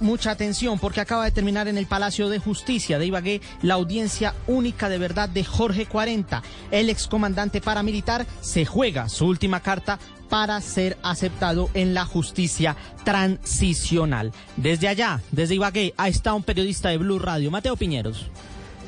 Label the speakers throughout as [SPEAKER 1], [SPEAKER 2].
[SPEAKER 1] Mucha atención porque acaba de terminar en el Palacio de Justicia de Ibagué la audiencia única de verdad de Jorge 40. El excomandante paramilitar se juega su última carta para ser aceptado en la justicia transicional. Desde allá, desde Ibagué, ahí está un periodista de Blue Radio, Mateo Piñeros.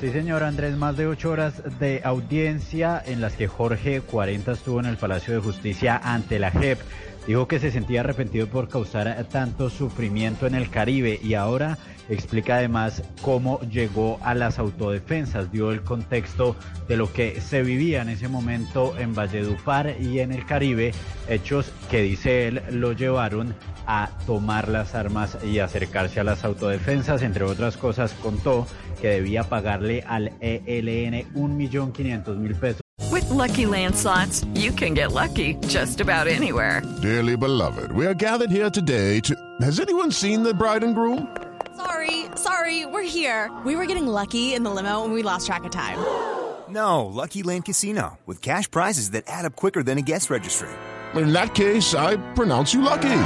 [SPEAKER 2] Sí, señor Andrés, más de ocho horas de audiencia en las que Jorge 40 estuvo en el Palacio de Justicia ante la JEP. Dijo que se sentía arrepentido por causar tanto sufrimiento en el Caribe y ahora explica además cómo llegó a las autodefensas, dio el contexto de lo que se vivía en ese momento en Valledupar y en el Caribe, hechos que dice él lo llevaron a tomar las armas y acercarse a las autodefensas. Entre otras cosas, contó que debía pagarle al ELN un millón quinientos mil pesos.
[SPEAKER 3] With Lucky landslots, you can get lucky just about anywhere.
[SPEAKER 4] Dearly beloved, we are gathered here today to. Has anyone seen the bride and groom?
[SPEAKER 5] Sorry, sorry, we're here. We were getting lucky in the limo and we lost track of time.
[SPEAKER 6] No, Lucky Land Casino, with cash prizes that add up quicker than a guest registry.
[SPEAKER 4] In that case, I pronounce you lucky.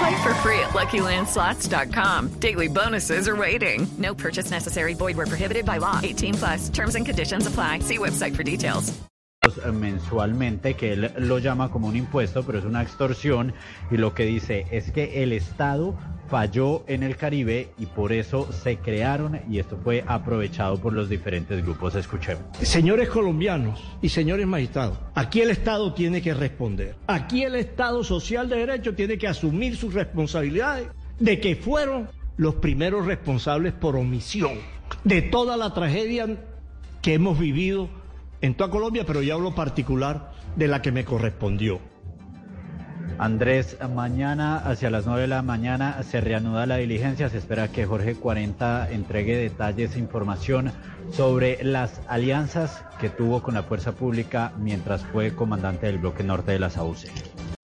[SPEAKER 3] Play for free at LuckyLandSlots.com. Daily bonuses are waiting. No purchase necessary. Where prohibited by law. 18 plus. Terms and conditions apply. See website for details.
[SPEAKER 2] mensualmente, que él lo llama como un impuesto, pero es una extorsión, y lo que dice es que el Estado falló en el Caribe y por eso se crearon y esto fue aprovechado por los diferentes grupos. Escuchemos.
[SPEAKER 7] Señores colombianos y señores magistrados, aquí el Estado tiene que responder. Aquí el Estado social de derecho tiene que asumir sus responsabilidades de que fueron los primeros responsables por omisión de toda la tragedia que hemos vivido en toda Colombia, pero yo hablo particular de la que me correspondió.
[SPEAKER 2] Andrés, mañana hacia las 9 de la mañana se reanuda la diligencia. Se espera que Jorge 40 entregue detalles e información sobre las alianzas que tuvo con la fuerza pública mientras fue comandante del bloque norte de la SAUCE.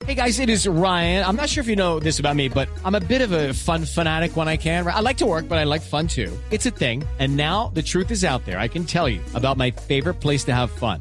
[SPEAKER 8] Hey guys, it is Ryan. I'm not sure if you know this about me, but I'm a bit of a fun fanatic when I can. I like to work, but I like fun too. It's a thing. And now the truth is out there. I can tell you about my favorite place to have fun.